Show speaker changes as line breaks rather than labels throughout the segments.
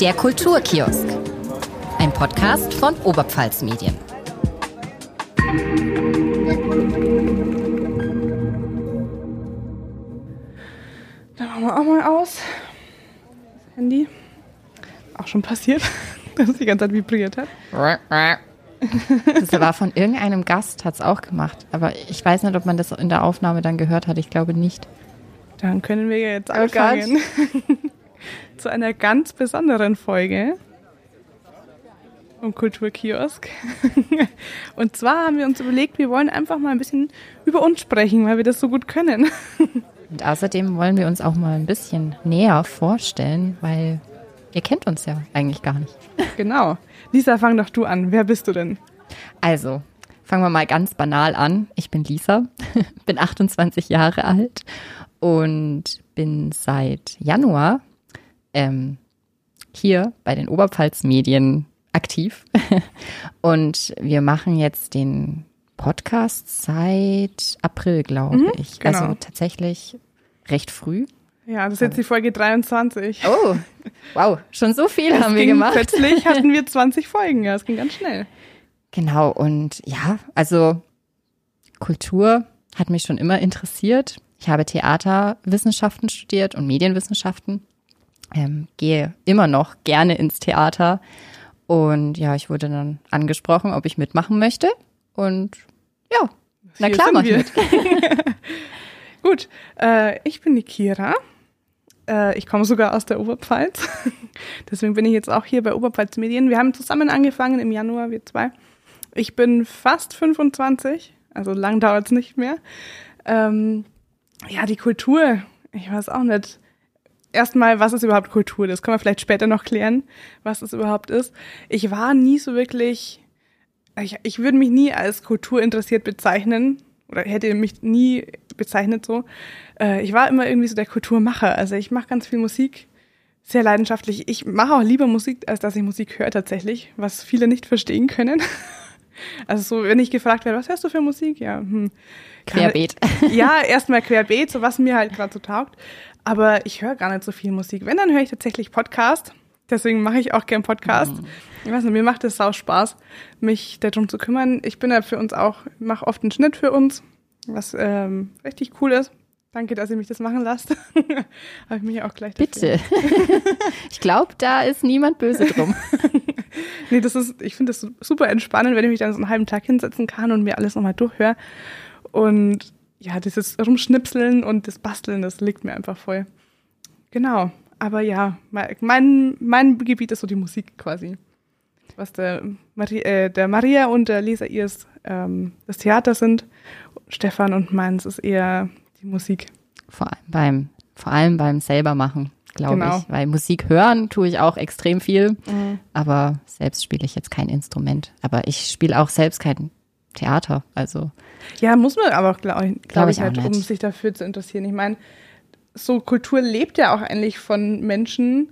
Der Kulturkiosk. Ein Podcast von Oberpfalz Medien.
Dann machen wir auch mal aus. Das Handy. Auch schon passiert, dass es die ganze Zeit vibriert hat.
Das war von irgendeinem Gast, hat es auch gemacht. Aber ich weiß nicht, ob man das in der Aufnahme dann gehört hat. Ich glaube nicht.
Dann können wir jetzt
Oh
anfangen. Zu einer ganz besonderen Folge vom Kulturkiosk. Und zwar haben wir uns überlegt, wir wollen einfach mal ein bisschen über uns sprechen, weil wir das so gut können.
Und außerdem wollen wir uns auch mal ein bisschen näher vorstellen, weil ihr kennt uns ja eigentlich gar nicht.
Genau. Lisa, fang doch du an. Wer bist du denn?
Also, fangen wir mal ganz banal an. Ich bin Lisa, bin 28 Jahre alt und bin seit Januar ähm, hier bei den Oberpfalz Medien aktiv. Und wir machen jetzt den Podcast seit April, glaube ich.
genau.
Also tatsächlich recht früh.
Ja, das ist jetzt die Folge 23.
Oh, wow, schon so viel
Es
haben wir gemacht.
Plötzlich hatten wir 20 Folgen. Ja, es ging ganz schnell.
Genau, und ja, also Kultur hat mich schon immer interessiert. Ich habe Theaterwissenschaften studiert und Medienwissenschaften, ähm, gehe immer noch gerne ins Theater. Und ja, ich wurde dann angesprochen, ob ich mitmachen möchte. Und ja, na
Hier
klar, mach ich mit.
Gut, äh, ich bin die Kira. Äh, ich komme sogar aus der Oberpfalz. Deswegen bin ich jetzt auch hier bei Oberpfalz Medien. Wir haben zusammen angefangen im Januar, wir zwei. Ich bin fast 25, also lang dauert es nicht mehr. Ähm, ja, die Kultur, ich weiß auch nicht. Erstmal, was ist überhaupt Kultur? Das können wir vielleicht später noch klären, was es überhaupt ist. Ich war nie so wirklich, ich, ich würde mich nie als kulturinteressiert bezeichnen oder hätte mich nie bezeichnet so. Äh, ich war immer irgendwie so der Kulturmacher. Also ich mache ganz viel Musik, sehr leidenschaftlich. Ich mache auch lieber Musik, als dass ich Musik höre tatsächlich, was viele nicht verstehen können. Also so, wenn ich gefragt werde, was hörst du für Musik? Ja, hm.
Querbeet.
Ja, erstmal querbeet, so was mir halt gerade so taugt. Aber ich höre gar nicht so viel Musik. Wenn, dann höre ich tatsächlich Podcast. Deswegen mache ich auch gern Podcast. Ich weiß nicht, mir macht es sau Spaß, mich darum zu kümmern. Ich bin ja für uns auch, mache oft einen Schnitt für uns, was ähm, richtig cool ist. Danke, dass ihr mich das machen lasst. Habe ich mich auch gleich dafür.
Bitte. ich glaube, da ist niemand böse drum.
Nee, das ist, ich finde das super entspannend, wenn ich mich dann so einen halben Tag hinsetzen kann und mir alles nochmal durchhöre. Und ja, dieses Rumschnipseln und das Basteln, das liegt mir einfach voll. Genau. Aber ja, mein, mein Gebiet ist so die Musik quasi. Was der, Mari äh, der Maria und der Lisa ihrs ähm, das Theater sind. Stefan und meins ist eher die Musik.
Vor allem beim, vor allem beim selbermachen, glaube
Genau.
ich. Weil Musik hören tue ich auch extrem viel, aber selbst spiele ich jetzt kein Instrument. Aber ich spiele auch selbst kein Theater. Also
Ja, muss man aber, glaube glaub
Glaub
ich,
auch
halt, um sich dafür zu interessieren. Ich meine, so Kultur lebt ja auch eigentlich von Menschen,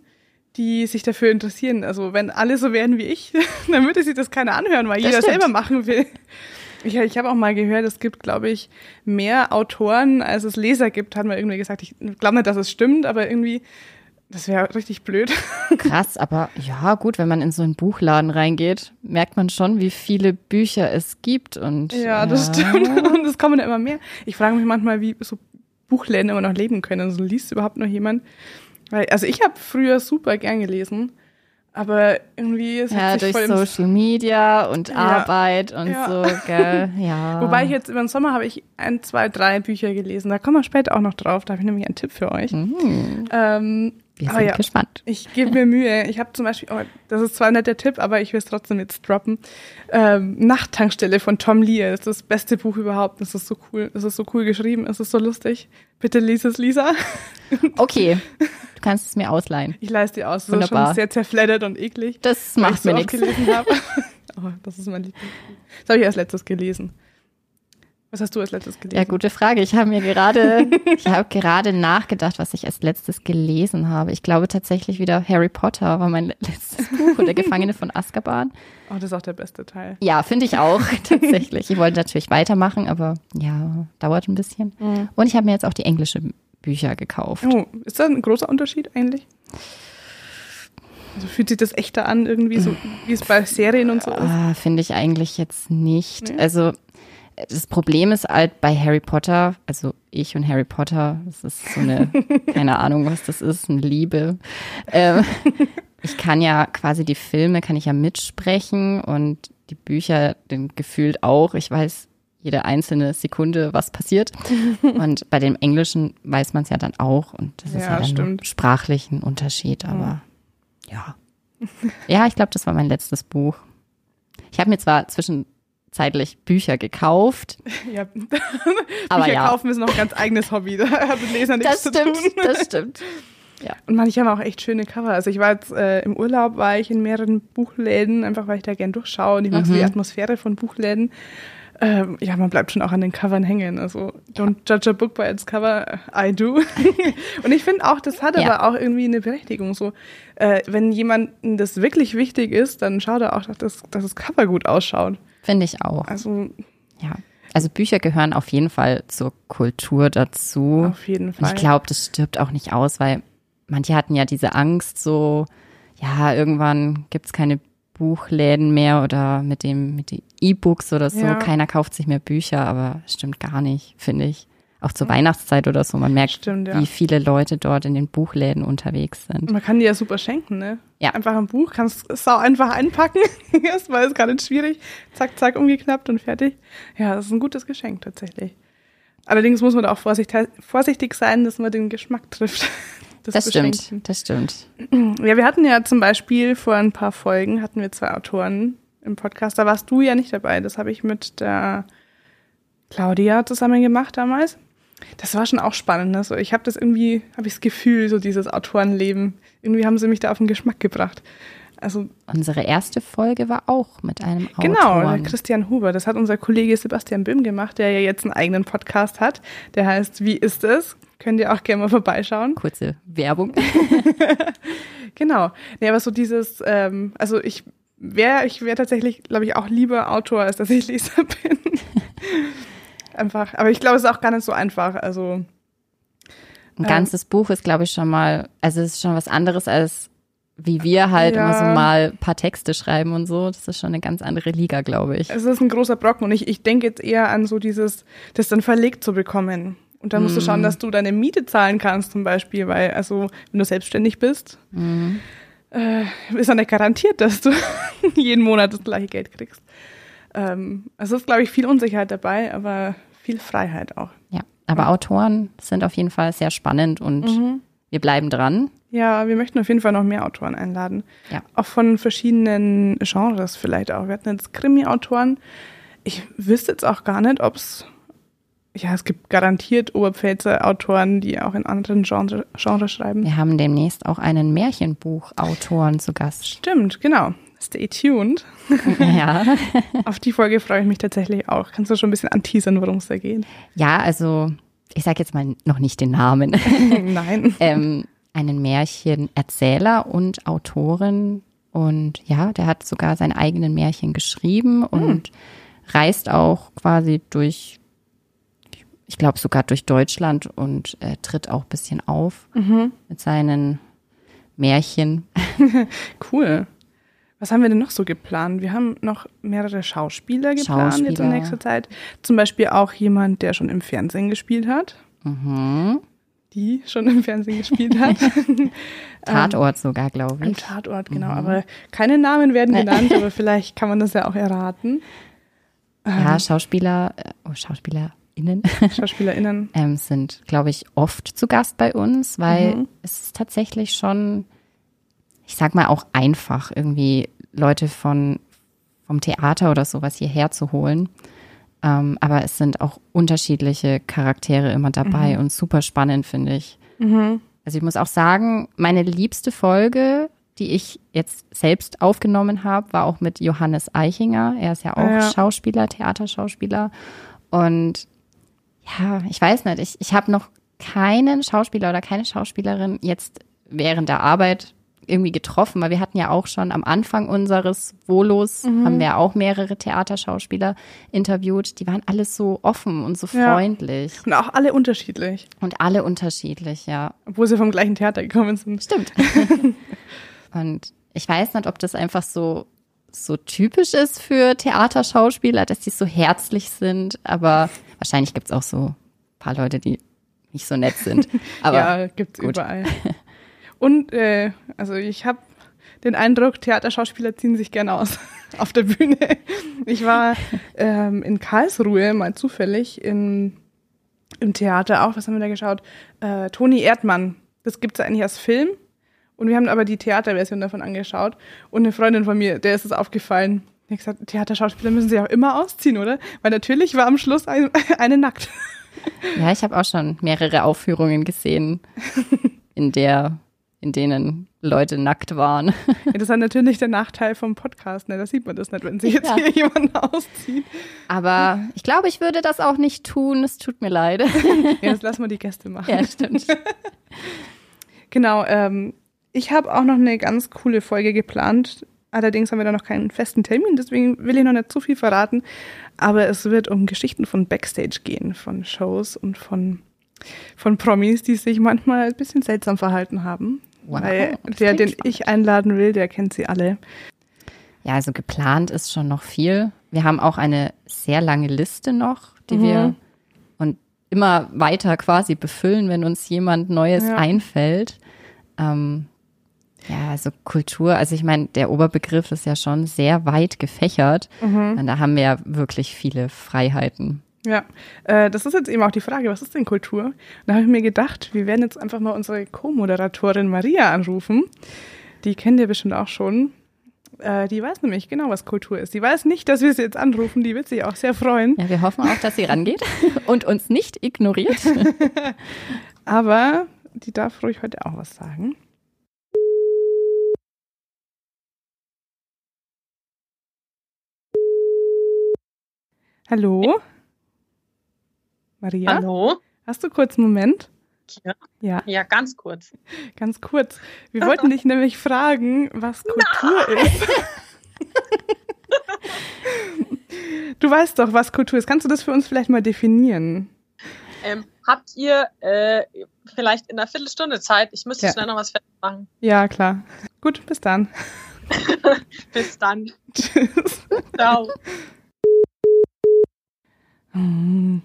die sich dafür interessieren. Also wenn alle so wären wie ich, dann würde sich das keiner anhören, weil
Das
jeder
stimmt.
selber machen will. Ich, ich habe auch mal gehört, es gibt, glaube ich, mehr Autoren, als es Leser gibt, hat man irgendwie gesagt. Ich glaube nicht, dass es stimmt, aber irgendwie, das wäre richtig blöd.
krass, aber ja, gut, wenn man in so einen Buchladen reingeht, merkt man schon, wie viele Bücher es gibt. Und
Ja, das stimmt. Und es kommen ja immer mehr. Ich frage mich manchmal, wie so Buchläden immer noch leben können. Also liest überhaupt noch jemand? Weil, also ich habe früher super gern gelesen, aber irgendwie es
Ja, durch Social Media und
Ja.
Arbeit und
Ja.
so, gell? Ja.
Wobei ich jetzt über den Sommer habe ich ein, zwei, drei Bücher gelesen. Da kommen wir später auch noch drauf. Da habe ich nämlich einen Tipp für euch.
Mhm.
Ähm,
Wir
aber
sind
ja,
gespannt.
Ich gebe mir Mühe. Ich habe zum Beispiel, oh, das ist zwar nicht der Tipp, aber ich will es trotzdem jetzt droppen. Ähm, Nachttankstelle von Tom Lear. Das ist das beste Buch überhaupt. Das ist so cool. Das ist so cool geschrieben. Es ist so lustig. Bitte lies es, Lisa.
Okay, du kannst es mir ausleihen.
Ich leiste dir aus. Es ist
Wunderbar.
schon sehr zerfleddert und eklig.
Das macht
so
mir
oft
nichts.
oh, das ist mein Lieblingsbuch. Das habe ich als letztes gelesen. Was hast du als letztes gelesen?
Ja, gute Frage. Ich habe mir gerade, ich habe gerade nachgedacht, was ich als letztes gelesen habe. Ich glaube tatsächlich wieder Harry Potter war mein letztes Buch oder Gefangene von Azkaban.
Oh, das ist auch der beste Teil.
Ja, finde ich auch tatsächlich. Ich wollte natürlich weitermachen, aber ja, dauert ein bisschen. Und ich habe mir jetzt auch die englische Bücher gekauft.
Oh, ist das ein großer Unterschied eigentlich? Also fühlt sich das echter an, irgendwie so, wie es bei Serien und so ist?
Ah, Finde ich eigentlich jetzt nicht.
Nee?
Also das Problem ist halt bei Harry Potter, also ich und Harry Potter, das ist so eine, keine Ahnung, was das ist, eine Liebe. Ähm, ich kann ja quasi die Filme, kann ich ja mitsprechen und die Bücher den gefühlt auch. Ich weiß jede einzelne Sekunde, was passiert. Und bei dem Englischen weiß man es ja dann auch. Und das ist
Ja,
ja dann
stimmt.
nur sprachlich ein Unterschied. Aber ja. Ja, ich glaube, das war mein letztes Buch. Ich habe mir zwar zwischenzeitlich Bücher gekauft,
Ja.
aber
Bücher
ja.
kaufen ist noch ein ganz eigenes Hobby. Da hat mit Leser nichts
Das
zu
stimmt,
tun.
das stimmt.
Und manche haben auch echt schöne Cover. Also ich war jetzt äh, im Urlaub, war ich in mehreren Buchläden, einfach weil ich da gern durchschaue und ich mag so
Mhm.
die Atmosphäre von Buchläden. Ähm, ja, man bleibt schon auch an den Covern hängen. Also don't judge a book by its cover, I do. und ich finde auch, das hat
Ja.
aber auch irgendwie eine Berechtigung. So, äh, wenn jemandem das wirklich wichtig ist, dann schaut er auch, dass das, dass das Cover gut ausschaut.
Finde ich auch.
Also
Ja. Also Bücher gehören auf jeden Fall zur Kultur dazu.
auf jeden
Und
Fall.
ich glaube, das stirbt auch nicht aus, weil manche hatten ja diese Angst, so, ja, irgendwann gibt's keine Buchläden mehr oder mit dem, mit den E-Books oder so.
Ja.
Keiner kauft sich mehr Bücher, aber stimmt gar nicht, finde ich. Auch zur Weihnachtszeit oder so. Man merkt,
Stimmt, ja.
wie viele Leute dort in den Buchläden unterwegs sind.
Man kann die ja super schenken, ne?
Ja.
Einfach ein Buch, kannst es auch einfach einpacken. Erstmal ist gar nicht schwierig. Zack, zack, umgeknappt und fertig. Ja, das ist ein gutes Geschenk tatsächlich. Allerdings muss man da auch vorsichtig, sein, dass man den Geschmack trifft.
Das stimmt, das stimmt.
Ja, wir hatten ja zum Beispiel vor ein paar Folgen hatten wir zwei Autoren im Podcast. Da warst du ja nicht dabei. Das habe ich mit der Claudia zusammen gemacht damals. Das war schon auch spannend. Also ich habe das irgendwie, habe ich das Gefühl, so dieses Autorenleben. Irgendwie haben sie mich da auf den Geschmack gebracht. Also
Unsere erste Folge war auch mit einem Autoren.
genau, Christian Huber. Das hat unser Kollege Sebastian Böhm gemacht, der ja jetzt einen eigenen Podcast hat. Der heißt Wie ist es? Könnt ihr auch gerne mal vorbeischauen.
Kurze Werbung.
Genau. Nee, aber so dieses, ähm, also ich wäre, ich wäre tatsächlich, glaube ich, auch lieber Autor, als dass ich Leser bin. einfach. Aber ich glaube, es ist auch gar nicht so einfach. Also,
Ein ganzes Buch ist, glaube ich, schon mal, also es ist schon was anderes als wie wir halt
Ja.
immer so mal ein paar Texte schreiben und so. Das ist schon eine ganz andere Liga, glaube ich.
es ist ein großer Brocken und ich, ich denke jetzt eher an so dieses, das dann verlegt zu bekommen. Und dann musst du schauen, dass du deine Miete zahlen kannst zum Beispiel, weil, also, wenn du selbstständig bist, äh, ist ja nicht garantiert, dass du jeden Monat das gleiche Geld kriegst. Ähm, also ist, glaube ich, viel Unsicherheit dabei, aber viel Freiheit auch.
Ja, aber Autoren sind auf jeden Fall sehr spannend und
Mhm.
wir bleiben dran.
Ja, wir möchten auf jeden Fall noch mehr Autoren einladen.
Ja.
Auch von verschiedenen Genres vielleicht auch. Wir hatten jetzt Krimi-Autoren. Ich wüsste jetzt auch gar nicht, ob es. Ja, es gibt garantiert Oberpfälzer Autoren, die auch in anderen Genre, Genres schreiben.
Wir haben demnächst auch einen Märchenbuchautoren zu Gast.
Stimmt, genau. Stay tuned.
ja.
Auf die Folge freue ich mich tatsächlich auch. Kannst du schon ein bisschen anteasern, worum es da geht?
ja, also ich sage jetzt mal noch nicht den Namen.
Nein.
ähm, einen Märchenerzähler und Autorin. Und ja, der hat sogar seine eigenen Märchen geschrieben und reist auch quasi durch, ich glaube sogar durch Deutschland und äh, tritt auch ein bisschen auf mit seinen Märchen.
Cool. Was haben wir denn noch so geplant? Wir haben noch mehrere Schauspieler geplant jetzt in
Schauspieler.
nächster Zeit. Zum Beispiel auch jemand, der schon im Fernsehen gespielt hat.
Mhm.
Die schon im Fernsehen gespielt hat.
Tatort sogar, glaube
Im
ich.
Tatort, genau. Aber keine Namen werden genannt, aber vielleicht kann man das ja auch erraten.
Ja, Schauspieler, äh, oh, SchauspielerInnen
SchauspielerInnen.
ähm, sind, glaube ich, oft zu Gast bei uns, weil
Mhm.
es ist tatsächlich schon, ich sag mal, auch einfach, irgendwie Leute von, vom Theater oder sowas hierher zu holen. Ähm, aber es sind auch unterschiedliche Charaktere immer
Mhm.
dabei und super spannend, finde ich. Also ich muss auch sagen, meine liebste Folge, die ich jetzt selbst aufgenommen habe, war auch mit Johannes Eichinger. Er ist ja auch
Ja.
Schauspieler, Theaterschauspieler. Und ja, ich weiß nicht, ich, ich habe noch keinen Schauspieler oder keine Schauspielerin jetzt während der Arbeit irgendwie getroffen, weil wir hatten ja auch schon am Anfang unseres Volos, haben wir auch mehrere Theaterschauspieler interviewt. Die waren alles so offen und so
Ja.
freundlich
Und auch alle unterschiedlich,
und alle unterschiedlich, ja.
obwohl sie vom gleichen Theater gekommen sind.
Stimmt. und Ich weiß nicht, ob das einfach so, so typisch ist für Theaterschauspieler, dass die so herzlich sind, aber wahrscheinlich gibt's auch so ein paar Leute, die nicht so nett sind. Aber
ja, gibt's
gut.
überall. Und äh, also ich habe den Eindruck, Theaterschauspieler ziehen sich gerne aus auf der Bühne. Ich war ähm, in Karlsruhe mal zufällig in, im Theater auch. Was haben wir da geschaut? Äh, Toni Erdmann. Das gibt's eigentlich als Film. Und wir haben aber die Theaterversion davon angeschaut. Und eine Freundin von mir, der ist es aufgefallen. Die hat gesagt, Theaterschauspieler müssen sich auch immer ausziehen, oder? Weil natürlich war am Schluss ein, eine nackt.
ja, ich habe auch schon mehrere Aufführungen gesehen, in der, in denen Leute nackt waren.
Ja, das ist natürlich der Nachteil vom Podcast. Ne? Da sieht man das nicht, wenn sich jetzt
Ja.
hier jemand auszieht.
Aber ich glaube, ich würde das auch nicht tun. Es tut mir leid.
Ja, das lassen wir die Gäste machen.
ja, stimmt.
Genau, ähm, ich habe auch noch eine ganz coole Folge geplant. Allerdings haben wir da noch keinen festen Termin, deswegen will ich noch nicht zu viel verraten. Aber es wird um Geschichten von Backstage gehen, von Shows und von, von Promis, die sich manchmal ein bisschen seltsam verhalten haben.
Wow,
Weil der, den
spannend.
ich einladen will, der kennt sie alle.
Ja, also geplant ist schon noch viel. Wir haben auch eine sehr lange Liste noch, die
Mhm.
wir und immer weiter quasi befüllen, wenn uns jemand Neues
Ja.
einfällt. Ähm, ja, also Kultur, also ich meine, der Oberbegriff ist ja schon sehr weit gefächert.
Mhm.
Und da haben wir ja wirklich viele Freiheiten.
Ja, äh, das ist jetzt eben auch die Frage, was ist denn Kultur? Und da habe ich mir gedacht, wir werden jetzt einfach mal unsere Co-Moderatorin Maria anrufen. Die kennt ihr bestimmt auch schon. Äh, die weiß nämlich genau, was Kultur ist. Die weiß nicht, dass wir sie jetzt anrufen. Die wird sich auch sehr freuen.
Ja, wir hoffen auch, dass sie rangeht und uns nicht ignoriert.
Aber die darf ruhig heute auch was sagen. Hallo? Maria?
Hallo?
Hast du kurz einen Moment?
Ja.
Ja,
Ja, ganz kurz.
ganz kurz. Wir wollten dich nämlich fragen, was Kultur ist. Du weißt doch, was Kultur ist. Kannst du das für uns vielleicht mal definieren?
Ähm, habt ihr äh, vielleicht in einer Viertelstunde Zeit? Ich müsste
Ja.
schnell noch was fertig machen.
Ja, klar. Gut, bis dann.
Bis dann.
Tschüss.
Ciao.
Hm.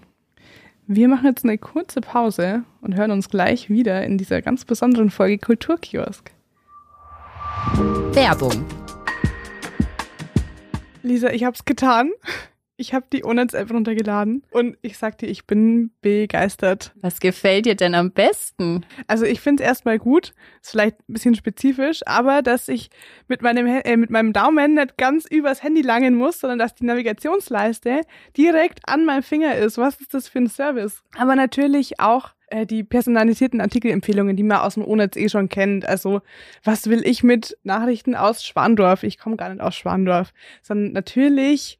Wir machen jetzt eine kurze Pause und hören uns gleich wieder in dieser ganz besonderen Folge Kulturkiosk.
Werbung.
Lisa, ich hab's getan. Ich habe die Onets-App runtergeladen und ich sag dir, ich bin begeistert.
Was gefällt dir denn am besten?
Also ich finde es erstmal gut, ist vielleicht ein bisschen spezifisch, aber dass ich mit meinem, äh, mit meinem Daumen nicht ganz übers Handy langen muss, sondern dass die Navigationsleiste direkt an meinem Finger ist. Was ist das für ein Service? Aber natürlich auch äh, die personalisierten Artikelempfehlungen, die man aus dem ONETS eh schon kennt. Also was will ich mit Nachrichten aus Schwandorf? Ich komme gar nicht aus Schwandorf, sondern natürlich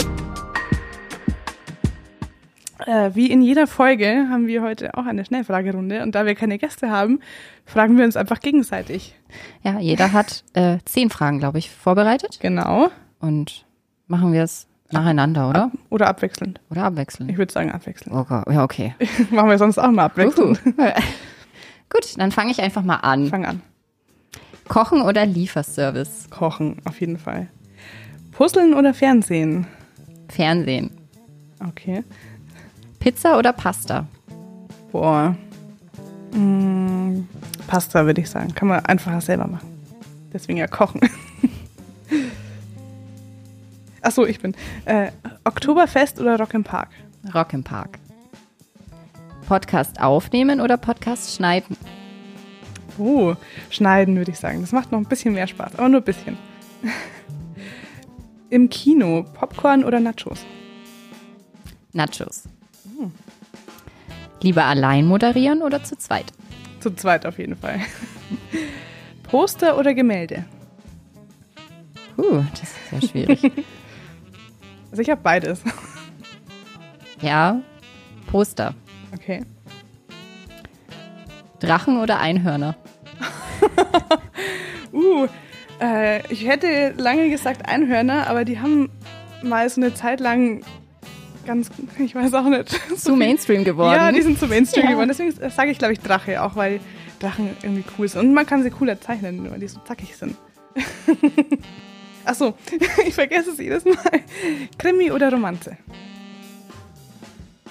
Äh, wie in jeder Folge haben wir heute auch eine Schnellfragerunde und da wir keine Gäste haben, fragen wir uns einfach gegenseitig.
Ja, jeder hat äh, zehn Fragen, glaube ich, vorbereitet.
Genau.
Und machen wir es nacheinander, oder?
Oder abwechselnd.
Oder abwechselnd?
Ich würde sagen abwechselnd.
Oh Gott, ja, okay.
Machen wir sonst auch mal abwechselnd.
Gut, dann fange ich einfach mal an.
Fang an.
Kochen oder Lieferservice?
Kochen, auf jeden Fall. Puzzeln oder Fernsehen?
Fernsehen.
Okay.
Pizza oder Pasta?
Boah. Mm, Pasta würde ich sagen. Kann man einfach selber machen. Deswegen ja kochen. Achso, ich bin. Äh, Oktoberfest oder Rock im Park?
Rock im Park. Podcast aufnehmen oder Podcast schneiden?
Oh, schneiden würde ich sagen. Das macht noch ein bisschen mehr Spaß, aber nur ein bisschen. Im Kino, Popcorn oder Nachos?
Nachos. Lieber allein moderieren oder zu zweit?
Zu zweit auf jeden Fall. Poster oder Gemälde?
Uh, das ist sehr schwierig.
Also ich habe beides.
ja, Poster.
Okay.
Drachen oder Einhörner?
Uh, äh, ich hätte lange gesagt Einhörner, aber die haben mal so eine Zeit lang ganz, ich weiß auch nicht.
Zu Mainstream geworden.
Ja, die sind zu Mainstream
Ja.
geworden. Deswegen sage ich, glaube ich, Drache, auch weil Drachen irgendwie cool sind. Und man kann sie cooler zeichnen, weil die so zackig sind. Achso, ich vergesse es jedes Mal. Krimi oder Romanze?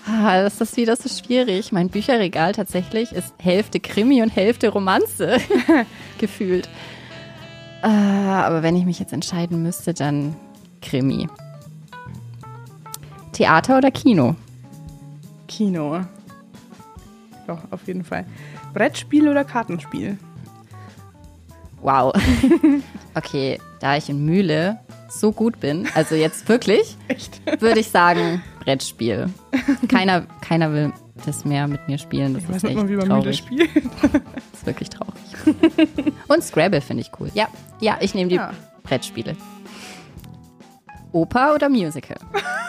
Ah, das ist wieder so schwierig. Mein Bücherregal tatsächlich ist Hälfte Krimi und Hälfte Romanze gefühlt. Ah, aber wenn ich mich jetzt entscheiden müsste, dann Krimi. Theater oder Kino?
Kino. Ja, auf jeden Fall. Brettspiel oder Kartenspiel?
Wow. Okay, da ich in Mühle so gut bin, also jetzt wirklich, würde ich sagen Brettspiel. Keiner, keiner will das mehr mit mir spielen. Das
Ich weiß
ist
nicht
echt
mal, wie man Mühle spielt.
Das ist wirklich traurig. Und Scrabble finde ich cool. Ja, ja, ich nehme die
Ja.
Brettspiele. Oper oder Musical?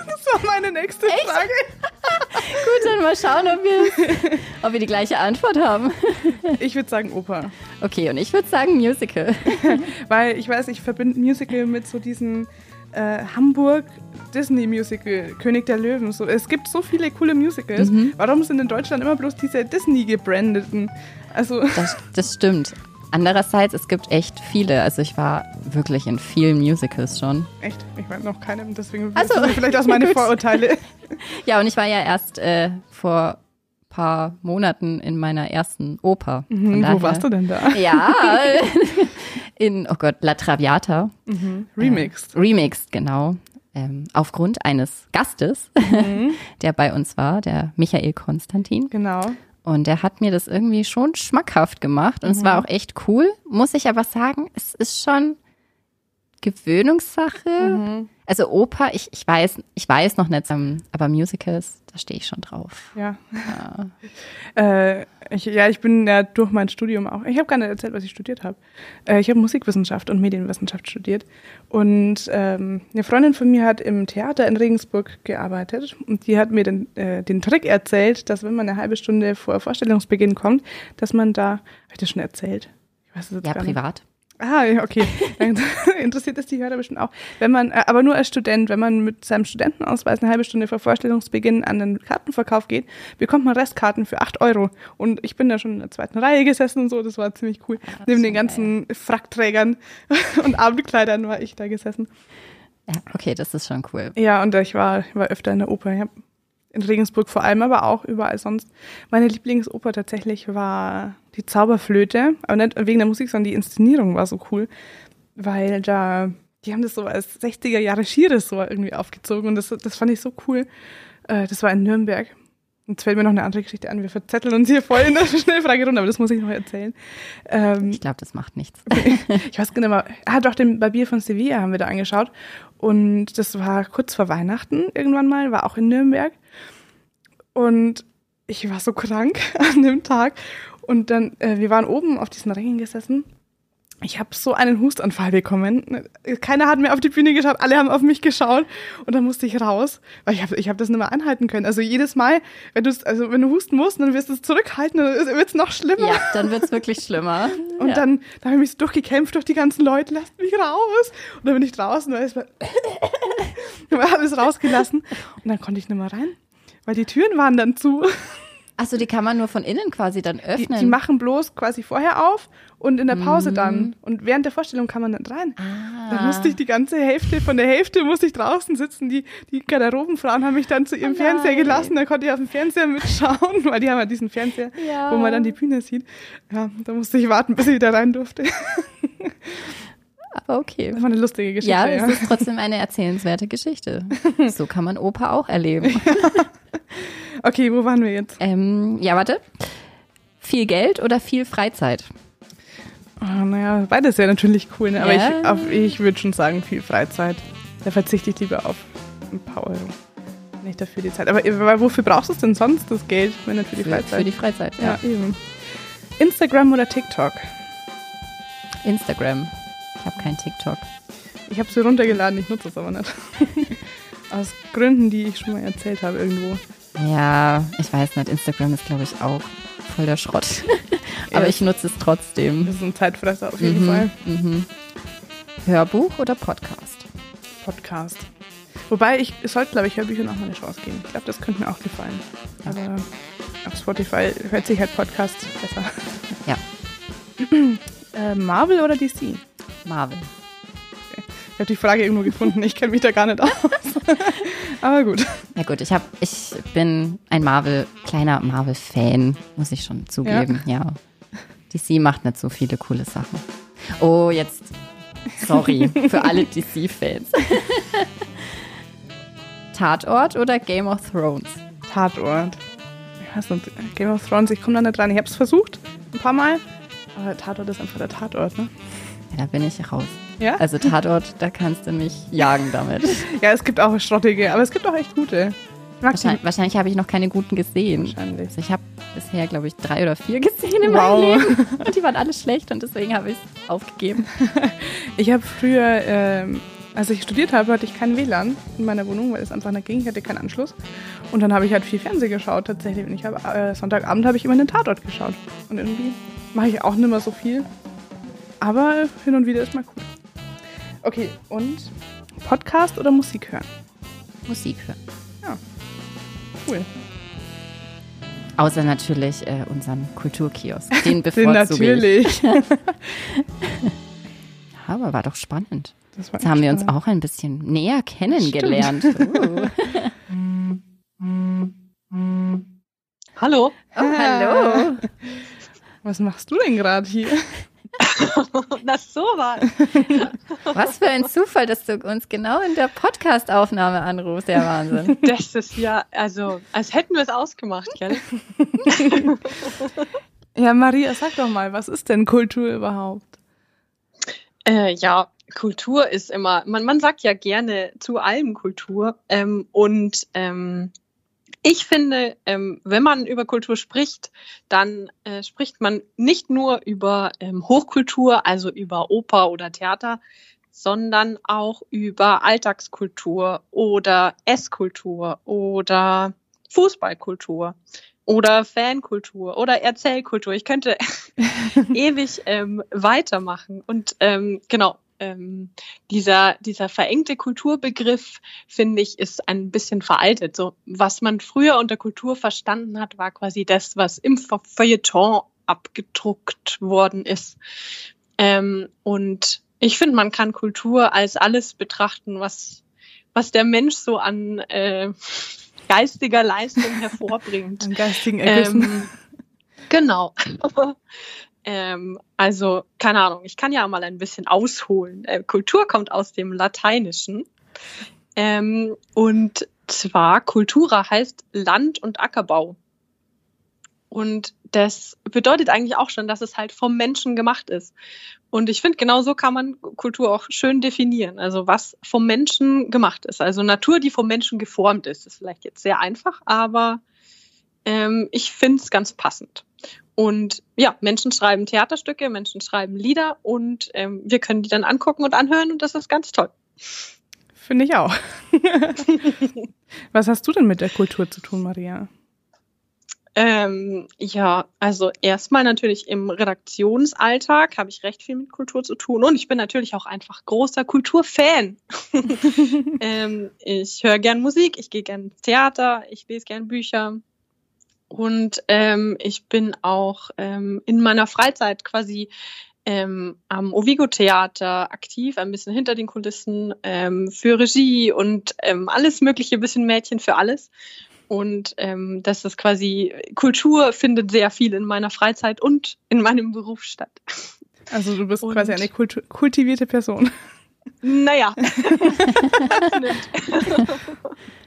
Das war meine nächste Frage.
Gut, dann mal schauen, ob wir, ob wir die gleiche Antwort haben.
Ich würde sagen Oper.
Okay, und ich würde sagen Musical.
Weil ich weiß, ich verbinde Musical mit so diesen äh, Hamburg Disney Musical, König der Löwen. So, es gibt so viele coole Musicals. Warum sind in Deutschland immer bloß diese Disney gebrandeten? Also,
Das, das stimmt. Andererseits, es gibt echt viele. Also ich war wirklich in vielen Musicals schon.
echt, ich weiß noch keinem, deswegen
Ach so.
das sind vielleicht aus meine. Vorurteile.
Ja, und ich war ja erst äh, vor paar Monaten in meiner ersten Oper.
Hm,
daher-
Wo warst du denn da?
Ja, in, oh Gott, La Traviata.
Remixed.
Äh, remixed, genau. Ähm, aufgrund eines Gastes,
Mhm.
der bei uns war, der Michael Konstantin.
Genau.
Und der hat mir das irgendwie schon schmackhaft gemacht. Und es
Mhm.
war auch echt cool. Muss ich aber sagen, es ist schon Gewöhnungssache.
Mhm.
Also Oper, ich, ich weiß, ich weiß noch nicht, ähm, aber Musicals, da stehe ich schon drauf.
Ja. Äh, ich, ja, ich bin ja durch mein Studium auch. Ich habe gar nicht erzählt, was ich studiert habe. Äh, ich habe Musikwissenschaft und Medienwissenschaft studiert. Und ähm, eine Freundin von mir hat im Theater in Regensburg gearbeitet. Und die hat mir den, äh, den Trick erzählt, dass wenn man eine halbe Stunde vor Vorstellungsbeginn kommt, dass man da. Habe ich das schon erzählt?
Ja, privat.
Ah, okay. Dann interessiert es die Hörer bestimmt auch. Wenn man, äh, aber nur als Student, wenn man mit seinem Studentenausweis eine halbe Stunde vor Vorstellungsbeginn an den Kartenverkauf geht, bekommt man Restkarten für 8 Euro. Und ich bin da schon in der zweiten Reihe gesessen und so, das war ziemlich cool. Neben den ganzen Frackträgern und Abendkleidern war ich da gesessen.
Ja, okay, das ist schon cool.
Ja, und ich war, war öfter in der Oper. Ich hab in Regensburg vor allem, aber auch überall sonst. Meine Lieblingsoper tatsächlich war die Zauberflöte, aber nicht wegen der Musik, sondern die Inszenierung war so cool, weil da, die haben das so als 60er Jahre Skiressort irgendwie aufgezogen und das, das fand ich so cool. Äh, Das war in Nürnberg. Jetzt fällt mir noch eine andere Geschichte an. Wir verzetteln uns hier voll in der Schnellfragerunde, aber das muss ich noch erzählen. Ähm,
Ich glaube, das macht nichts.
ich weiß mehr. Ah, doch, den Barbier von Sevilla haben wir da angeschaut. Und das war kurz vor Weihnachten irgendwann mal, war auch in Nürnberg. Und ich war so krank an dem Tag. Und dann, äh, wir waren oben auf diesen Rängen gesessen. Ich habe so einen Hustanfall bekommen. Keiner hat mehr auf die Bühne geschaut, alle haben auf mich geschaut und dann musste ich raus, weil ich habe ich hab das nicht mehr anhalten können. Also jedes Mal, wenn du also wenn du husten musst, dann wirst du es zurückhalten, dann wird es noch schlimmer.
Ja, dann wird es wirklich schlimmer.
Und
ja.
dann, dann habe ich mich so durchgekämpft durch die ganzen Leute, lasst mich raus. Und dann bin ich draußen, weil es war, alles rausgelassen. Und dann konnte ich nicht mehr rein, weil die Türen waren dann zu.
Achso, die kann man nur von innen quasi dann
Die,
öffnen.
die machen bloß quasi vorher auf und in der Pause dann. Und während der Vorstellung kann man dann rein.
ah.
Dann musste ich die ganze Hälfte, von der Hälfte musste ich draußen sitzen. Die, die Garderobenfrauen haben mich dann zu ihrem
Oh
Fernseher gelassen. Da konnte ich auf dem Fernseher mitschauen, weil die haben ja diesen Fernseher,
Ja.
wo man dann die Bühne sieht. Ja, da musste ich warten, bis ich wieder rein durfte.
Aber okay.
Das war eine lustige Geschichte.
Ja,
Ja,
es ist trotzdem eine erzählenswerte Geschichte. So kann man Oper auch erleben.
Okay, wo waren wir jetzt?
Ähm, ja, warte. Viel Geld oder viel Freizeit?
Oh, naja, beides wäre natürlich cool, ne? aber
Ja.
ich, auf, ich würde schon sagen, viel Freizeit. Da verzichte ich lieber auf ein paar Euro. nicht dafür die Zeit. Aber wofür brauchst du es denn sonst, das Geld, wenn nicht für die Freizeit?
für die Freizeit,
ja,
ja.
eben. Instagram oder TikTok?
Instagram. Ich habe kein TikTok.
Ich habe sie runtergeladen, ich nutze es aber nicht. Aus Gründen, die ich schon mal erzählt habe irgendwo.
Ja, ich weiß nicht. Instagram ist, glaube ich, auch voll der Schrott. Aber
Ja.
ich nutze es trotzdem.
Das ist ein Zeitfresser auf jeden
Mhm,
Fall.
mhm. Hörbuch oder Podcast?
Podcast. Wobei, ich sollte, glaube ich, Hörbüchern auch mal eine Chance geben. Ich glaube, das könnte mir auch gefallen. Aber auf Spotify hört sich halt Podcast besser.
Ja.
Äh, Marvel oder DC?
Marvel.
Ich habe die Frage irgendwo gefunden. Ich kenne mich da gar nicht aus. Aber gut.
Ja gut, ich, hab, ich bin ein Marvel, kleiner Marvel-Fan, muss ich schon zugeben, ja. DC macht nicht so viele coole Sachen. Oh, jetzt, sorry, für alle DC-Fans. Tatort oder Game of Thrones?
Tatort. Ich weiß nicht, Game of Thrones, ich komme da nicht dran. Ich habe es versucht, ein paar Mal. Aber Tatort ist einfach der Tatort, ne?
Ja, da bin ich raus.
Ja?
Also Tatort, da kannst du mich jagen damit.
Ja, es gibt auch schrottige, aber es gibt auch echt gute.
Wahrscheinlich, wahrscheinlich habe ich noch keine guten gesehen.
wahrscheinlich.
Also ich habe bisher, glaube ich, drei oder vier gesehen in
Wow.
meinem Leben. Und die waren alle schlecht und deswegen habe ich es aufgegeben.
Ich habe früher, ähm, als ich studiert habe, hatte ich kein WLAN in meiner Wohnung, weil es einfach nicht ging. Ich hatte keinen Anschluss. Und dann habe ich halt viel Fernsehen geschaut tatsächlich. Und ich habe äh, Sonntagabend habe ich immer einen Tatort geschaut. Und irgendwie mache ich auch nicht mehr so viel. Aber hin und wieder ist mal cool. Okay, und Podcast oder Musik hören?
Musik hören.
Cool.
Außer natürlich äh, unseren Kulturkiosk. Den bevorzuge ich.
natürlich.
Aber war doch spannend.
Das war
Jetzt haben wir uns auch ein bisschen näher kennengelernt. Uh.
Hallo.
Oh, hallo.
Was machst du denn gerade hier?
Na sowas.
Was für ein Zufall, dass du uns genau in der Podcast-Aufnahme anrufst. Der Wahnsinn.
Das ist ja, also, als hätten wir es ausgemacht, gell?
Ja, Maria, sag doch mal, was ist denn Kultur überhaupt?
Äh, ja, Kultur ist immer, man, man sagt ja gerne zu allem Kultur. Ähm, und ähm, ich finde, ähm, wenn man über Kultur spricht, dann äh, spricht man nicht nur über ähm, Hochkultur, also über Oper oder Theater, sondern auch über Alltagskultur oder Esskultur oder Fußballkultur oder Fankultur oder Erzählkultur. Ich könnte ewig ähm, weitermachen. Und ähm, genau, ähm, dieser, dieser verengte Kulturbegriff, finde ich, ist ein bisschen veraltet. So, was man früher unter Kultur verstanden hat, war quasi das, was im Fe- Feuilleton abgedruckt worden ist. Ähm, und ich finde, man kann Kultur als alles betrachten, was, was der Mensch so an äh, geistiger Leistung hervorbringt.
An geistigen Ergüssen.
Ähm, genau. ähm, also, keine Ahnung, ich kann ja mal ein bisschen ausholen. Äh, Kultur kommt aus dem Lateinischen. Ähm, und zwar Kultura heißt Land- und Ackerbau. Und das bedeutet eigentlich auch schon, dass es halt vom Menschen gemacht ist. Und ich finde, genau so kann man Kultur auch schön definieren. Also was vom Menschen gemacht ist. Also Natur, die vom Menschen geformt ist. ist vielleicht jetzt sehr einfach, aber ähm, ich finde es ganz passend. Und ja, Menschen schreiben Theaterstücke, Menschen schreiben Lieder und ähm, wir können die dann angucken und anhören und das ist ganz toll.
Finde ich auch. Was hast du denn mit der Kultur zu tun, Maria?
Ähm, ja, also erstmal natürlich im Redaktionsalltag habe ich recht viel mit Kultur zu tun und ich bin natürlich auch einfach großer Kulturfan. ähm, ich höre gern Musik, ich gehe gern ins Theater, ich lese gern Bücher und ähm, ich bin auch ähm, in meiner Freizeit quasi ähm, am Ovigo-Theater aktiv, ein bisschen hinter den Kulissen ähm, für Regie und ähm, alles mögliche, bisschen Mädchen für alles. Und ähm, das ist quasi, Kultur findet sehr viel in meiner Freizeit und in meinem Beruf statt.
Also du bist
Und-
quasi eine kultu- kultivierte Person.
Naja.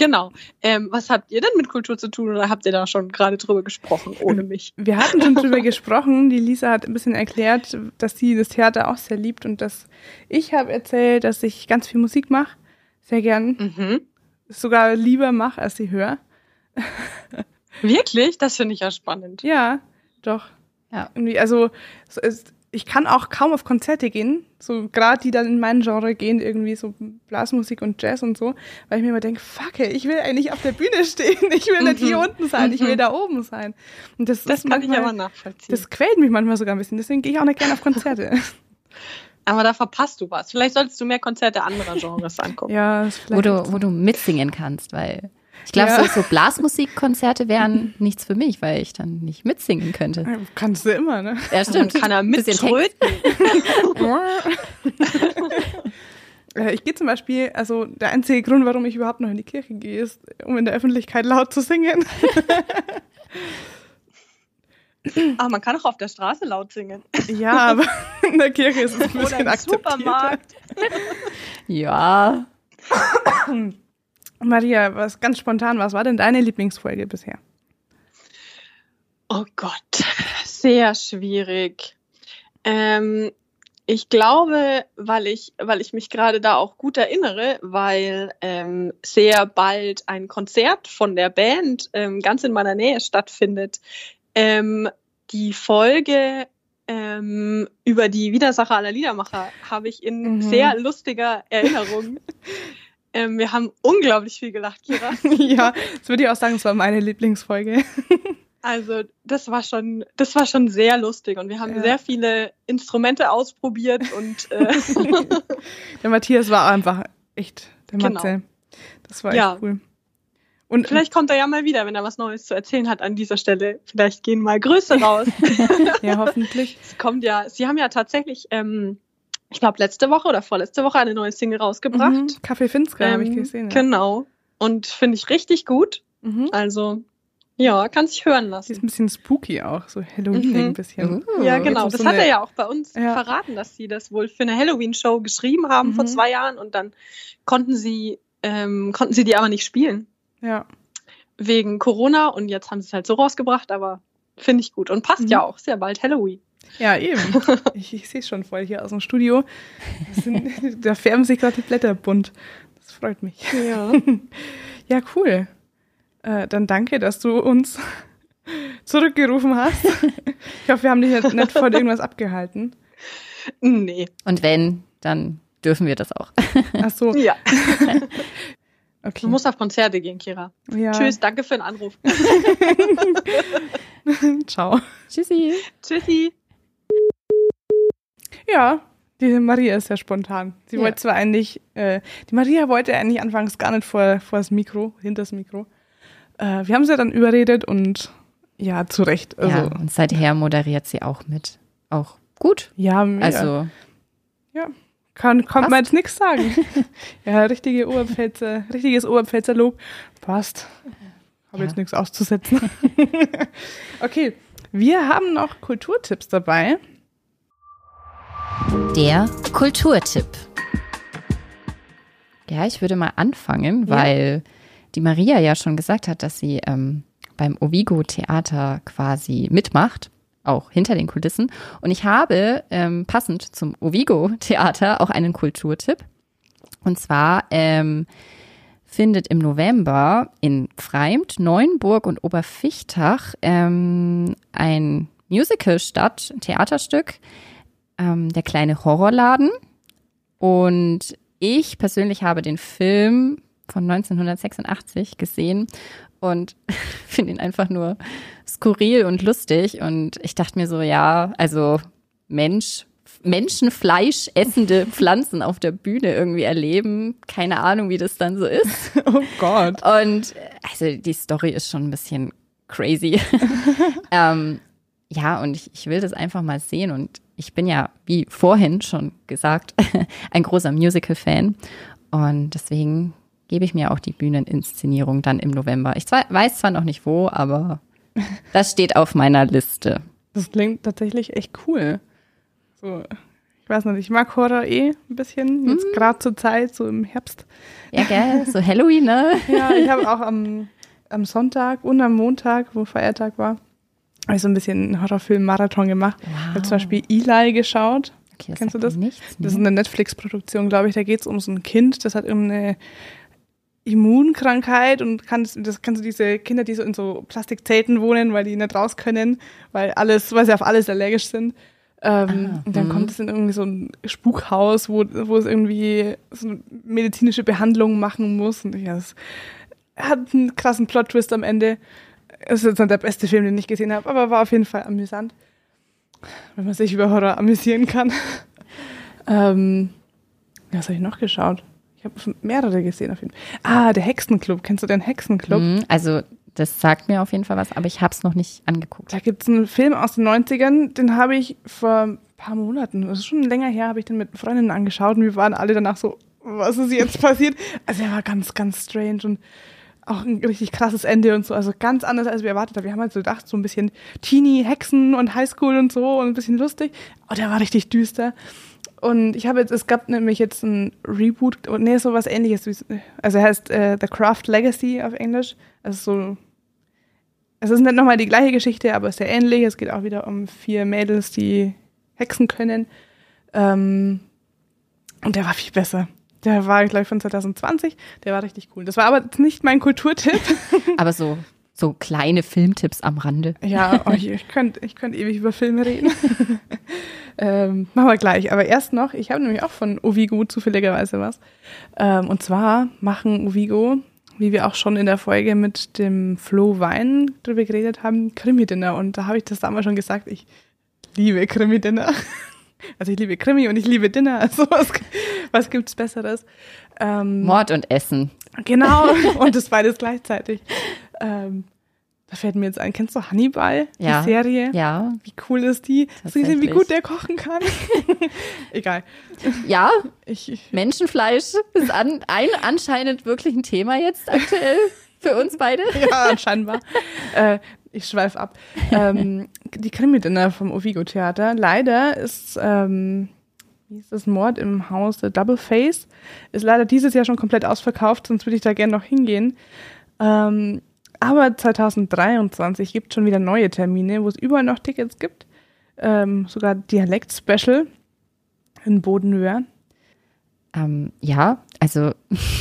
genau. Ähm, was habt ihr denn mit Kultur zu tun oder habt ihr da schon gerade drüber gesprochen, ohne mich?
Wir hatten schon drüber gesprochen. Die Lisa hat ein bisschen erklärt, dass sie das Theater auch sehr liebt und dass ich habe erzählt, dass ich ganz viel Musik mache. sehr gern.
Mhm.
Sogar lieber mache, als sie höre.
Wirklich? Das finde ich ja spannend.
Ja, doch.
Ja.
Irgendwie, also so ist, ich kann auch kaum auf Konzerte gehen, so gerade die dann in mein Genre gehen, irgendwie so Blasmusik und Jazz und so, weil ich mir immer denke, fuck, ey, ich will eigentlich auf der Bühne stehen, ich will nicht hier
Mhm.
unten sein, ich will
Mhm.
da oben sein. Und das,
Das
ist
kann ich
manchmal,
aber nachvollziehen.
das quält mich manchmal sogar ein bisschen, deswegen gehe ich auch nicht gerne auf Konzerte.
aber da verpasst du was. Vielleicht solltest du mehr Konzerte anderer Genres angucken.
ja,
Wo
vielleicht
du, wo du mitsingen kannst, weil ich glaube,
Ja.
so, so Blasmusikkonzerte wären nichts für mich, weil ich dann nicht mitsingen könnte.
kannst du immer, ne?
Ja, stimmt.
Kann er mittröten?
Äh, Ich gehe zum Beispiel, also der einzige Grund, warum ich überhaupt noch in die Kirche gehe, ist, um in der Öffentlichkeit laut zu singen.
Ah, man kann auch auf der Straße laut singen.
Ja, aber in der Kirche ist es ein
Oder
bisschen
im
akzeptierter.
Supermarkt.
Ja.
Maria, was ganz spontan, was war denn deine Lieblingsfolge bisher?
Oh Gott, sehr schwierig. Ähm, ich glaube, weil ich, weil ich mich gerade da auch gut erinnere, weil ähm, sehr bald ein Konzert von der Band ähm, ganz in meiner Nähe stattfindet. Ähm, die Folge ähm, über die Widersacher aller Liedermacher habe ich in
Mhm.
sehr lustiger Erinnerung. ähm, wir haben unglaublich viel gelacht, Kira.
ja, das würde ich auch sagen, es war meine Lieblingsfolge.
Also das war schon, das war schon sehr lustig und wir haben
Ja.
sehr viele Instrumente ausprobiert und äh,
Der Matthias war einfach echt der
Genau.
Matze. Das war
Ja.
echt cool. Und
vielleicht kommt er ja mal wieder, wenn er was Neues zu erzählen hat an dieser Stelle. Vielleicht gehen mal Grüße raus.
ja, hoffentlich.
es kommt ja, sie haben ja tatsächlich, ähm, ich glaube letzte Woche oder vorletzte Woche eine neue Single rausgebracht.
Mhm. Kaffee Finska habe ich
Ähm,
gesehen. Ja.
Genau. Und finde ich richtig gut.
Mhm.
Also ja, kann sich hören
Die
lassen.
ist ein bisschen spooky auch, so Halloween
Mhm.
ein bisschen.
Uh.
Ja, genau. Das
so
hat er ja auch bei uns
Ja.
verraten, dass sie das wohl für eine Halloween-Show geschrieben haben vor
Mhm.
zwei Jahren und dann konnten sie, ähm, konnten sie die aber nicht spielen
Ja.
wegen Corona und jetzt haben sie es halt so rausgebracht, aber finde ich gut und passt
Mhm.
ja auch. Ist ja bald Halloween.
Ja, eben. Ich, ich sehe schon voll hier aus dem Studio. Das sind, da färben sich gerade die Blätter bunt. Das freut mich.
Ja.
Ja, cool. Äh, dann danke, dass du uns zurückgerufen hast. Ich hoffe, wir haben dich jetzt nicht von irgendwas abgehalten.
nee.
Und wenn, dann dürfen wir das auch.
Ach so,
Ja.
okay.
Du musst auf Konzerte gehen, Kira.
ja.
Tschüss, danke für den Anruf.
Ciao.
Tschüssi.
Tschüssi.
Ja, die Maria ist ja spontan. Sie
Ja.
wollte zwar eigentlich, äh, die Maria wollte eigentlich anfangs gar nicht vor, vor das Mikro, hinter das Mikro. Äh, wir haben sie dann überredet und ja, zu Recht. Also,
ja, und seither moderiert sie auch mit. Auch gut.
ja, mega.
Also,
Kann, konnte
Passt.
man jetzt nichts sagen. ja, richtige Oberpfälzer, richtiges Oberpfälzer Lob. Passt. Habe
Ja.
jetzt nichts auszusetzen. okay, wir haben noch Kulturtipps dabei.
Der Kulturtipp.
ja, ich würde mal anfangen,
Ja.
weil die Maria ja schon gesagt hat, dass sie ähm, beim Ovigo Theater quasi mitmacht, auch hinter den Kulissen. Und ich habe ähm, passend zum Ovigo Theater auch einen Kulturtipp. Und zwar ähm, findet im November in Freimt, Neuenburg und Oberfichtach ähm, ein Musical statt, ein Theaterstück, ähm, der kleine Horrorladen. Und ich persönlich habe den Film von 1986 gesehen und finde ihn einfach nur skurril und lustig. Und ich dachte mir so, ja, also Mensch, Menschenfleisch essende Pflanzen auf der Bühne irgendwie erleben. Keine Ahnung, wie das dann so ist.
Oh Gott.
Und also die Story ist schon ein bisschen crazy. ähm, ja, und ich, ich will das einfach mal sehen. Und ich bin ja, wie vorhin schon gesagt, ein großer Musical-Fan. Und deswegen gebe ich mir auch die Bühneninszenierung dann im November. Ich zwar, weiß zwar noch nicht wo, aber das steht auf meiner Liste.
Das klingt tatsächlich echt cool. So, ich weiß nicht, ich mag Horror eh ein bisschen. Jetzt
Hm.
gerade zur Zeit, so im Herbst.
Ja, gell? So Halloween, ne?
Ja, ich habe auch am, am Sonntag und am Montag, wo Feiertag war, habe ich so ein bisschen einen Horrorfilm-Marathon gemacht. Ich habe zum Beispiel Eli geschaut.
Okay,
Kennst du das?
Nichts,
Das ist
ne?
eine Netflix-Produktion, glaube ich. Da geht es um so ein Kind, das hat irgendeine Immunkrankheit und kann das, kannst du diese Kinder, die so in so Plastikzelten wohnen, weil die nicht raus können, weil alles, weil sie auf alles allergisch sind. Ähm,
Ah,
und dann
mhm.
kommt es in irgendwie so ein Spukhaus, wo, wo es irgendwie so eine medizinische Behandlung machen muss. Und ja, das hat einen krassen Plot-Twist am Ende. Ist jetzt nicht der beste Film, den ich gesehen habe, aber war auf jeden Fall amüsant. Wenn man sich über Horror amüsieren kann. ähm, was habe ich noch geschaut? Ich habe mehrere gesehen auf jeden Fall. Ah, der Hexenclub. Kennst du den Hexenclub?
Mhm, Also, das sagt mir auf jeden Fall was, aber ich habe es noch nicht angeguckt.
Da gibt es einen Film aus den 90ern, den habe ich vor ein paar Monaten, das ist schon länger her, habe ich den mit Freundinnen angeschaut und wir waren alle danach so, was ist jetzt passiert? Also er war ganz, ganz strange und auch ein richtig krasses Ende und so, also ganz anders als wir erwartet haben. Wir haben halt so gedacht, so ein bisschen Teenie, Hexen und Highschool und so und ein bisschen lustig. Aber der war richtig düster. Und ich habe jetzt, es gab nämlich jetzt ein Reboot, oh, nee, sowas ähnliches. wie- Also er heißt äh, The Craft Legacy auf Englisch. Also so es ist nicht nochmal die gleiche Geschichte, aber sehr ähnlich. Es geht auch wieder um vier Mädels, die hexen können. Ähm, und der war viel besser. Der war, glaube ich, von 2020. Der war richtig cool. Das war aber nicht mein Kulturtipp.
Aber so, so kleine Filmtipps am Rande.
ja, oh, ich, ich könnte ich könnt ewig über Filme reden. ähm, machen wir gleich. Aber erst noch, ich habe nämlich auch von Ovigo zufälligerweise was. Ähm, und zwar machen Ovigo, wie wir auch schon in der Folge mit dem Flo Wein drüber geredet haben, Krimi-Dinner. Und da habe ich das damals schon gesagt, ich liebe Krimi-Dinner. Also ich liebe Krimi und ich liebe Dinner. Also was, was gibt's Besseres? Ähm,
Mord und Essen.
Genau, und das beides gleichzeitig. Ähm, da fällt mir jetzt ein, kennst du Hannibal,
Ja.
die Serie?
Ja,
Wie cool ist die? Hast du gesehen, wie gut der kochen kann? Egal.
ja,
Ich, ich,
Menschenfleisch ist an, ein, anscheinend wirklich ein Thema jetzt aktuell für uns beide.
ja, scheinbar. äh, ich schweife ab. Ähm, die Krimi-Dinner vom Ovigo Theater. Leider ist, ähm, wie ist das, Mord im Haus der Double Face, ist leider dieses Jahr schon komplett ausverkauft, sonst würde ich da gerne noch hingehen. Ähm, aber 2023 gibt schon wieder neue Termine, wo es überall noch Tickets gibt. Ähm, sogar Dialekt-Special in Bodenöhr.
Ähm, ja, also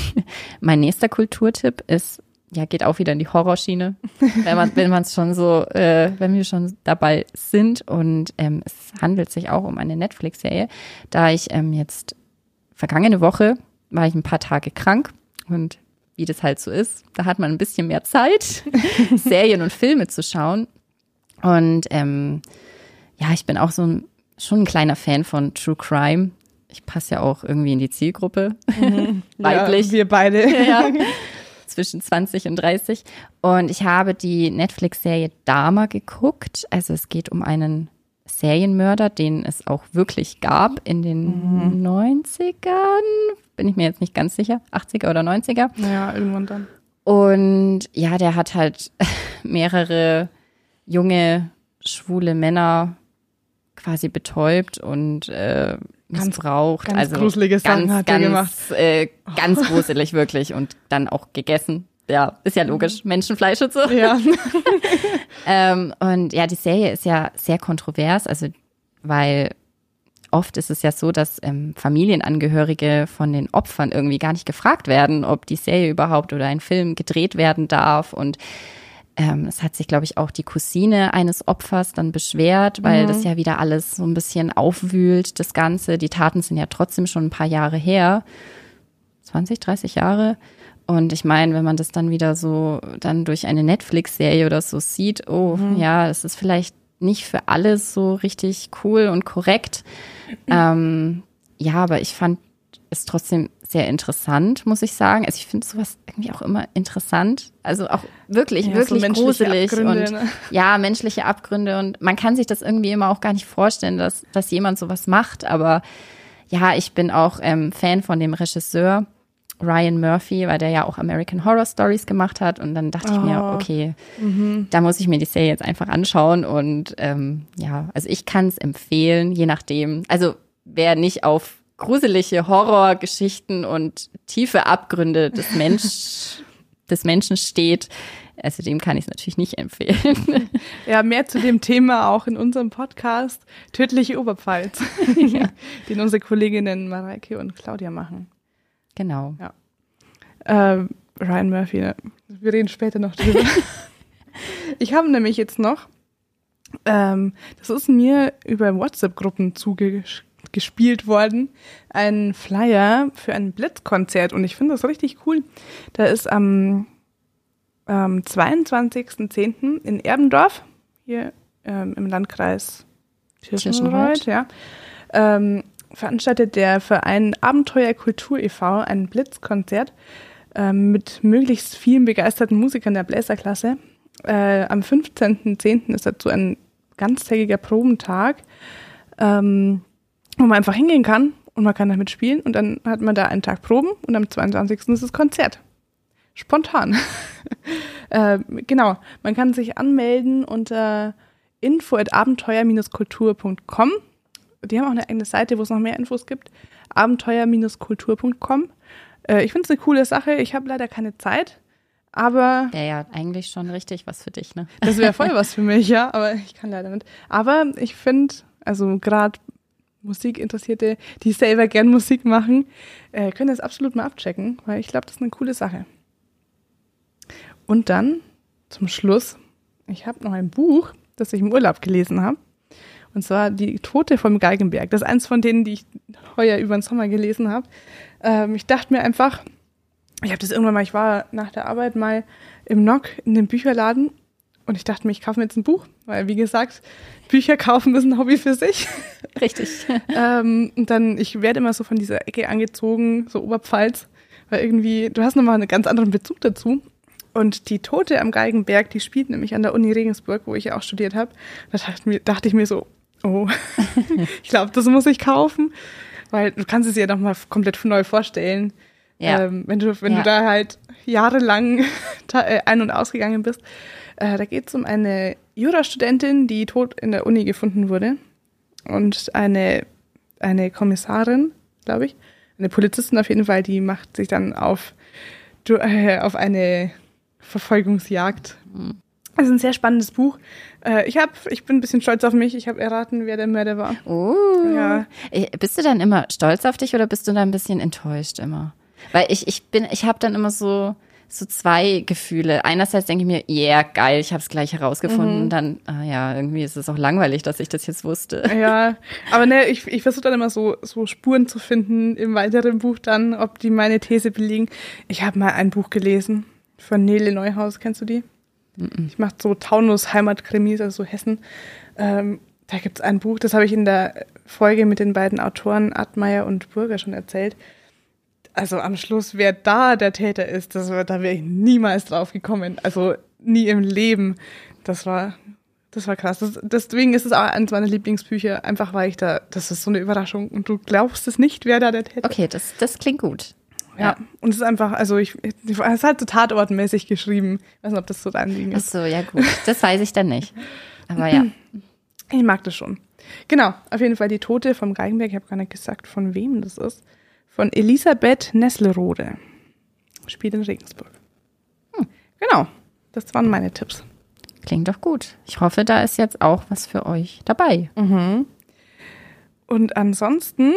mein nächster Kulturtipp ist, ja, geht auch wieder in die Horrorschiene, wenn man wenn man es schon so, äh, wenn wir schon dabei sind. Und ähm, es handelt sich auch um eine Netflix-Serie, da ich ähm, jetzt vergangene Woche war ich ein paar Tage krank und wie das halt so ist, da hat man ein bisschen mehr Zeit, Serien und Filme zu schauen. Und ähm, ja, ich bin auch so ein, schon ein kleiner Fan von True Crime. Ich passe ja auch irgendwie in die Zielgruppe. Weiblich.
Ja, wir beide.
ja. Zwischen 20 und 30. Und ich habe die Netflix-Serie Dama geguckt. Also es geht um einen Serienmörder, den es auch wirklich gab in den 90ern. Bin ich mir jetzt nicht ganz sicher. 80er oder 90er.
Naja, irgendwann dann.
Und ja, der hat halt mehrere junge, schwule Männer quasi betäubt und äh,
Ganz-
missbraucht.
ganz
also
gruselige Sachen
ganz,
hat er
ganz,
gemacht.
Äh, ganz gruselig wirklich und dann auch gegessen. Ja, ist ja logisch. Menschenfleisch und so.
Ja.
Ähm, und ja, die Serie ist ja sehr kontrovers, also weil oft ist es ja so, dass ähm, Familienangehörige von den Opfern irgendwie gar nicht gefragt werden, ob die Serie überhaupt oder ein Film gedreht werden darf. Und ähm, es hat sich, glaube ich, auch die Cousine eines Opfers dann beschwert, weil das ja wieder alles so ein bisschen aufwühlt, das Ganze. Die Taten sind ja trotzdem schon ein paar Jahre her. 20, 30 Jahre. Und ich meine, wenn man das dann wieder so dann durch eine Netflix-Serie oder so sieht, oh ja, es ist vielleicht nicht für alles so richtig cool und korrekt. Ähm, ja, aber ich fand es trotzdem sehr interessant, muss ich sagen. Also ich finde sowas irgendwie auch immer interessant. Also auch wirklich,
Ja, so
wirklich
menschliche
gruselig
Abgründe,
und
ne?
ja, menschliche Abgründe. Und man kann sich das irgendwie immer auch gar nicht vorstellen, dass, dass jemand sowas macht. Aber ja, ich bin auch ähm, Fan von dem Regisseur Ryan Murphy, weil der ja auch American Horror Stories gemacht hat. Und dann dachte ich mir,
Oh.
okay, da muss ich mir die Serie jetzt einfach anschauen. Und ähm, ja, also ich kann es empfehlen, je nachdem. Also wer nicht auf gruselige Horrorgeschichten und tiefe Abgründe des Mensch, des Menschen steht, Also dem kann ich es natürlich nicht empfehlen.
Ja, mehr zu dem Thema auch in unserem Podcast Tödliche Oberpfalz, den unsere Kolleginnen Mareike und Claudia machen.
Genau.
Äh, Ryan Murphy, ne? wir reden später noch drüber. ich habe nämlich jetzt noch, ähm, das ist mir über WhatsApp-Gruppen zugespielt worden, ein Flyer für ein Blitzkonzert und ich finde das richtig cool. Da ist am am 22.10. in Erbendorf, hier ähm, im Landkreis Tirschenreuth. ja, ähm, veranstaltet der Verein Abenteuer Kultur e.V. ein Blitzkonzert ähm, mit möglichst vielen begeisterten Musikern der Bläserklasse. Äh, am 15.10. ist dazu ein ganztägiger Probentag, ähm, wo man einfach hingehen kann und man kann damit spielen und dann hat man da einen Tag Proben und am 22. ist das Konzert. Spontan. äh, genau, man kann sich anmelden unter info@abenteuer-kultur.com. Die haben auch eine eigene Seite, wo es noch mehr Infos gibt. abenteuer-kultur.com. Äh, ich finde es eine coole Sache. Ich habe leider keine Zeit, aber
Ja, ja, eigentlich schon richtig was für dich, ne?
das wäre voll was für mich, ja, aber ich kann leider nicht. Aber ich finde, also gerade Musikinteressierte, die selber gern Musik machen, äh, können das absolut mal abchecken, weil ich glaube, das ist eine coole Sache. Und dann zum Schluss, ich habe noch ein Buch, das ich im Urlaub gelesen habe. Und zwar Die Tote vom Geigenberg. Das ist eins von denen, die ich heuer über den Sommer gelesen habe. Ähm, ich dachte mir einfach, ich habe das irgendwann mal, ich war nach der Arbeit mal im Nock in dem Bücherladen und ich dachte mir, ich kaufe mir jetzt ein Buch, weil wie gesagt, Bücher kaufen ist ein Hobby für sich.
Richtig.
ähm, und dann, ich werde immer so von dieser Ecke angezogen, so Oberpfalz, weil irgendwie, du hast nochmal einen ganz anderen Bezug dazu. Und die Tote am Geigenberg, die spielt nämlich an der Uni Regensburg, wo ich ja auch studiert habe. Da dachte, ich mir so, oh, ich glaube, das muss ich kaufen, weil du kannst es dir nochmal komplett neu vorstellen.
Ja.
Ähm, wenn du, wenn
Ja.
du da halt jahrelang äh, ein- und ausgegangen bist. Äh, da geht es um eine Jurastudentin, die tot in der Uni gefunden wurde. Und eine, eine Kommissarin, glaube ich, eine Polizistin auf jeden Fall, die macht sich dann auf, äh, auf eine Verfolgungsjagd. Das ist ein sehr spannendes Buch. Äh, ich, hab, ich bin ein bisschen stolz auf mich. Ich habe erraten, wer der Mörder war.
Oh.
Ja.
Eh, Bist du dann immer stolz auf dich oder bist du dann ein bisschen enttäuscht immer? Weil ich, ich bin, ich habe dann immer so, so zwei Gefühle. Einerseits denke ich mir, yeah, geil, ich habe es gleich herausgefunden. Und dann, ah ja, irgendwie ist es auch langweilig, dass ich das jetzt wusste.
Ja, aber ne, ich, ich versuche dann immer so, so Spuren zu finden im weiteren Buch dann, ob die meine These belegen. Ich habe mal ein Buch gelesen von Nele Neuhaus, kennst du die? Ich mache so Taunus Heimatkrimis, also so Hessen. Ähm, da gibt's ein Buch, das habe ich in der Folge mit den beiden Autoren Admeier und Burger schon erzählt. Also am Schluss, wer da der Täter ist, das, da wäre ich niemals drauf gekommen. Also nie im Leben. Das war, das war krass. Das, deswegen ist es auch eines meiner Lieblingsbücher, einfach weil ich da, das ist so eine Überraschung und du glaubst es nicht, wer da der Täter ist.
Okay, das, das klingt gut.
Ja. Und es ist einfach, also ich, es ist halt so tatortmäßig geschrieben. Ich weiß nicht, ob das so dein Ding
Ach
ist.
so, ja gut. Das weiß ich dann nicht. Aber ja.
Ich mag das schon. Genau, auf jeden Fall die Tote vom Geigenberg. Ich habe gar nicht gesagt, von wem das ist. Von Elisabeth Nesselrode. Spielt in Regensburg. Hm. Genau, das waren meine Tipps.
Klingt doch gut. Ich hoffe, da ist jetzt auch was für euch dabei.
Und ansonsten,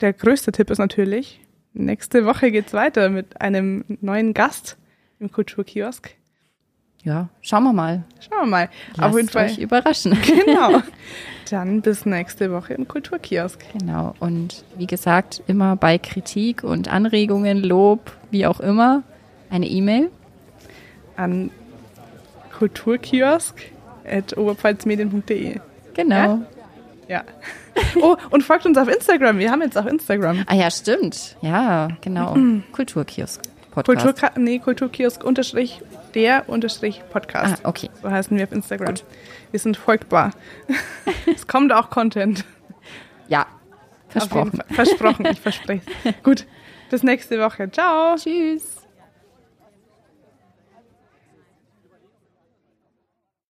der größte Tipp ist natürlich, nächste Woche geht's weiter mit einem neuen Gast im Kulturkiosk.
Ja, schauen wir mal.
Schauen wir mal.
Lasst
Auf jeden Fall.
euch überraschen.
Genau. Dann bis nächste Woche im Kulturkiosk.
Genau. Und wie gesagt, immer bei Kritik und Anregungen, Lob, wie auch immer, eine E-Mail.
An kulturkiosk.oberpfalzmedien.de.
Genau.
Ja. Oh, und folgt uns auf Instagram. Wir haben jetzt auch Instagram.
Ah ja, stimmt. Ja, genau. Kulturkiosk. Podcast.
Kulturka nee, Kulturkiosk unterstrich der unterstrich Podcast.
ah, okay.
So heißen wir auf Instagram. Wir sind folgbar. es kommt auch Content.
Ja, versprochen.
Versprochen, ich verspreche Gut, bis nächste Woche. Ciao.
Tschüss.